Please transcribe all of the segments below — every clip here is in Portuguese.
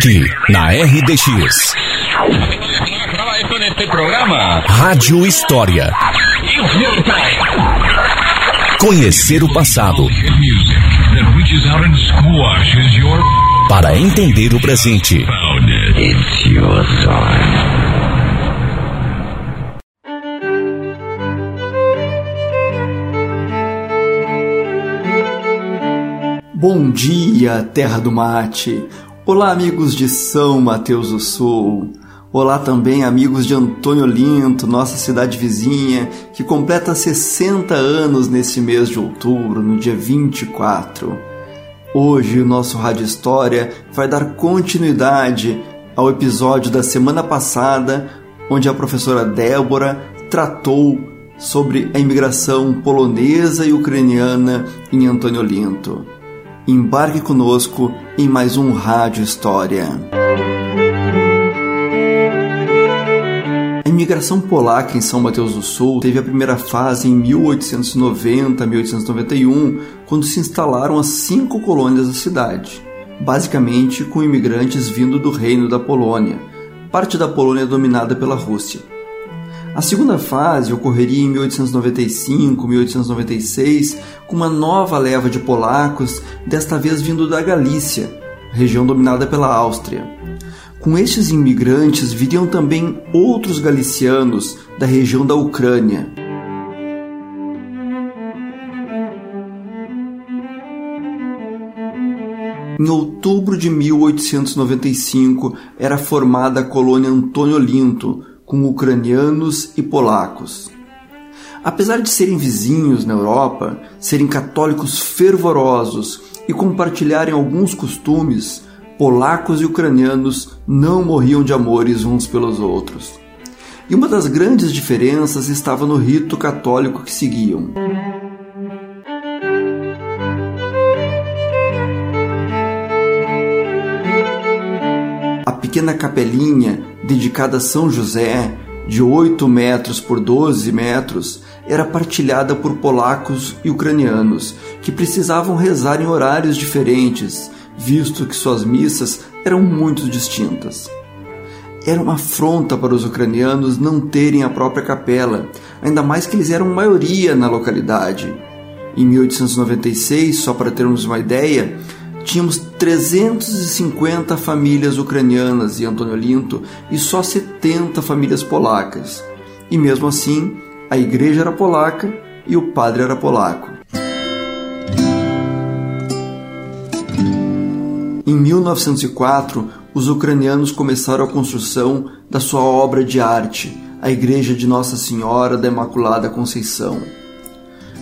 Aqui, na RDX. Rádio História. Conhecer o passado. Para entender o presente. Bom dia, terra do mate. Olá, amigos de São Mateus do Sul. Olá também, amigos de Antônio Olinto, nossa cidade vizinha, que completa 60 anos nesse mês de outubro, no dia 24. Hoje, o nosso Rádio História vai dar continuidade ao episódio da semana passada, onde a professora Débora tratou sobre a imigração polonesa e ucraniana em Antônio Olinto. Embarque conosco em mais um Rádio História. A imigração polaca em São Mateus do Sul teve a primeira fase em 1890-1891, quando se instalaram as cinco colônias da cidade, basicamente com imigrantes vindo do Reino da Polônia, parte da Polônia dominada pela Rússia. A segunda fase ocorreria em 1895-1896, com uma nova leva de polacos, desta vez vindo da Galícia, região dominada pela Áustria. Com estes imigrantes viriam também outros galicianos da região da Ucrânia. Em outubro de 1895 era formada a colônia Antônio Olinto, com ucranianos e polacos. Apesar de serem vizinhos na Europa, serem católicos fervorosos e compartilharem alguns costumes, polacos e ucranianos não morriam de amores uns pelos outros. E uma das grandes diferenças estava no rito católico que seguiam. A pequena capelinha dedicada a São José, de 8 metros por 12 metros, era partilhada por polacos e ucranianos, que precisavam rezar em horários diferentes, visto que suas missas eram muito distintas. Era uma afronta para os ucranianos não terem a própria capela, ainda mais que eles eram maioria na localidade. Em 1896, só para termos uma ideia, tínhamos 350 famílias ucranianas em Antônio Olinto e só 70 famílias polacas. E mesmo assim, a igreja era polaca e o padre era polaco. Em 1904, os ucranianos começaram a construção da sua obra de arte, a Igreja de Nossa Senhora da Imaculada Conceição.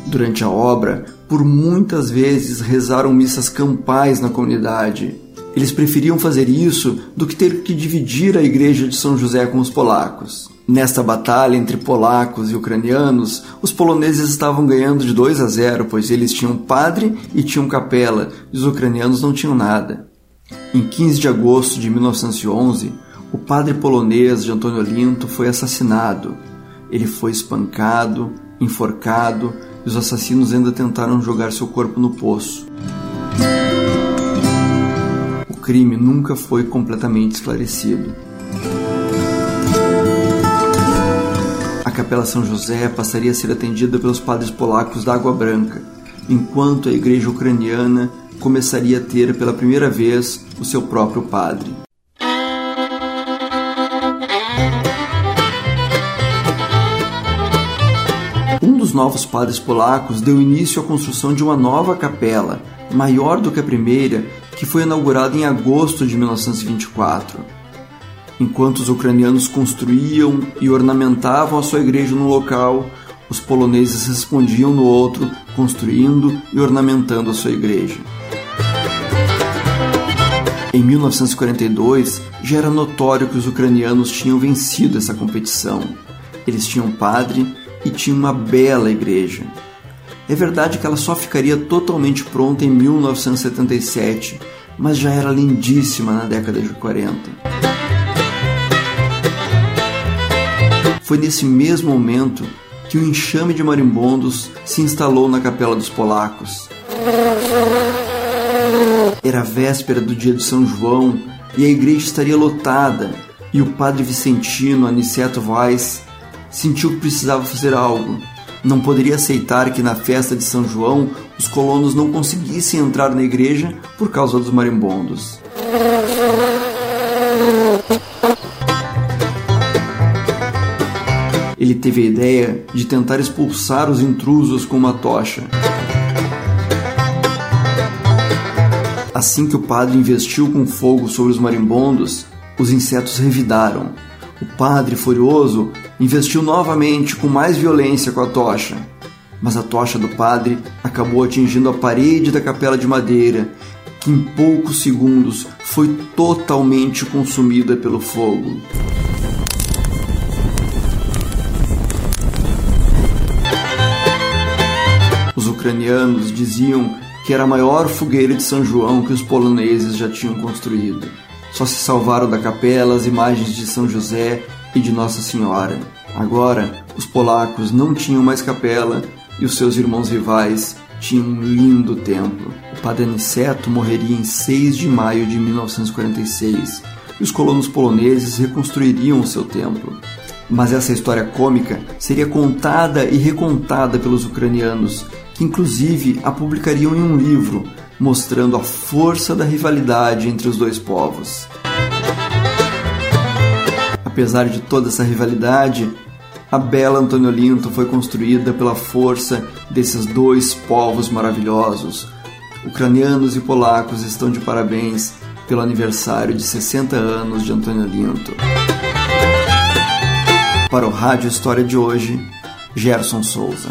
Durante a obra, por muitas vezes rezaram missas campais na comunidade. Eles preferiam fazer isso do que ter que dividir a igreja de São José com os polacos. Nesta batalha entre polacos e ucranianos, os poloneses estavam ganhando de 2 a 0, pois eles tinham padre e tinham capela, e os ucranianos não tinham nada. Em 15 de agosto de 1911, o padre polonês de Antônio Olinto foi assassinado. Ele foi espancado, enforcado os assassinos ainda tentaram jogar seu corpo no poço. O crime nunca foi completamente esclarecido. A Capela São José passaria a ser atendida pelos padres polacos da Água Branca, enquanto a igreja ucraniana começaria a ter pela primeira vez o seu próprio padre. Novos padres polacos deu início à construção de uma nova capela, maior do que a primeira, que foi inaugurada em agosto de 1924. Enquanto os ucranianos construíam e ornamentavam a sua igreja no local, os poloneses respondiam no outro, construindo e ornamentando a sua igreja. Em 1942, já era notório que os ucranianos tinham vencido essa competição. Eles tinham padre e tinha uma bela igreja. É verdade que ela só ficaria totalmente pronta em 1977, mas já era lindíssima na década de 40. Foi nesse mesmo momento que o um enxame de marimbondos se instalou na capela dos polacos. Era véspera do dia de São João e a igreja estaria lotada, e o padre Vicentino Aniceto Vaz sentiu que precisava fazer algo. Não poderia aceitar que na festa de São João os colonos não conseguissem entrar na igreja por causa dos marimbondos. Ele teve a ideia de tentar expulsar os intrusos com uma tocha. Assim que o padre investiu com fogo sobre os marimbondos, os insetos revidaram. O padre, furioso, investiu novamente com mais violência com a tocha. Mas a tocha do padre acabou atingindo a parede da capela de madeira, que em poucos segundos foi totalmente consumida pelo fogo. Os ucranianos diziam que era a maior fogueira de São João que os poloneses já tinham construído. Só se salvaram da capela as imagens de São José e de Nossa Senhora. Agora, os polacos não tinham mais capela e os seus irmãos rivais tinham um lindo templo. O padre Aniceto morreria em 6 de maio de 1946 e os colonos poloneses reconstruiriam o seu templo. Mas essa história cômica seria contada e recontada pelos ucranianos que inclusive a publicariam em um livro, mostrando a força da rivalidade entre os dois povos. Apesar de toda essa rivalidade, a bela Antônio Olinto foi construída pela força desses dois povos maravilhosos. Ucranianos e polacos estão de parabéns pelo aniversário de 60 anos de Antônio Olinto. Para o Rádio História de hoje, Gerson Souza.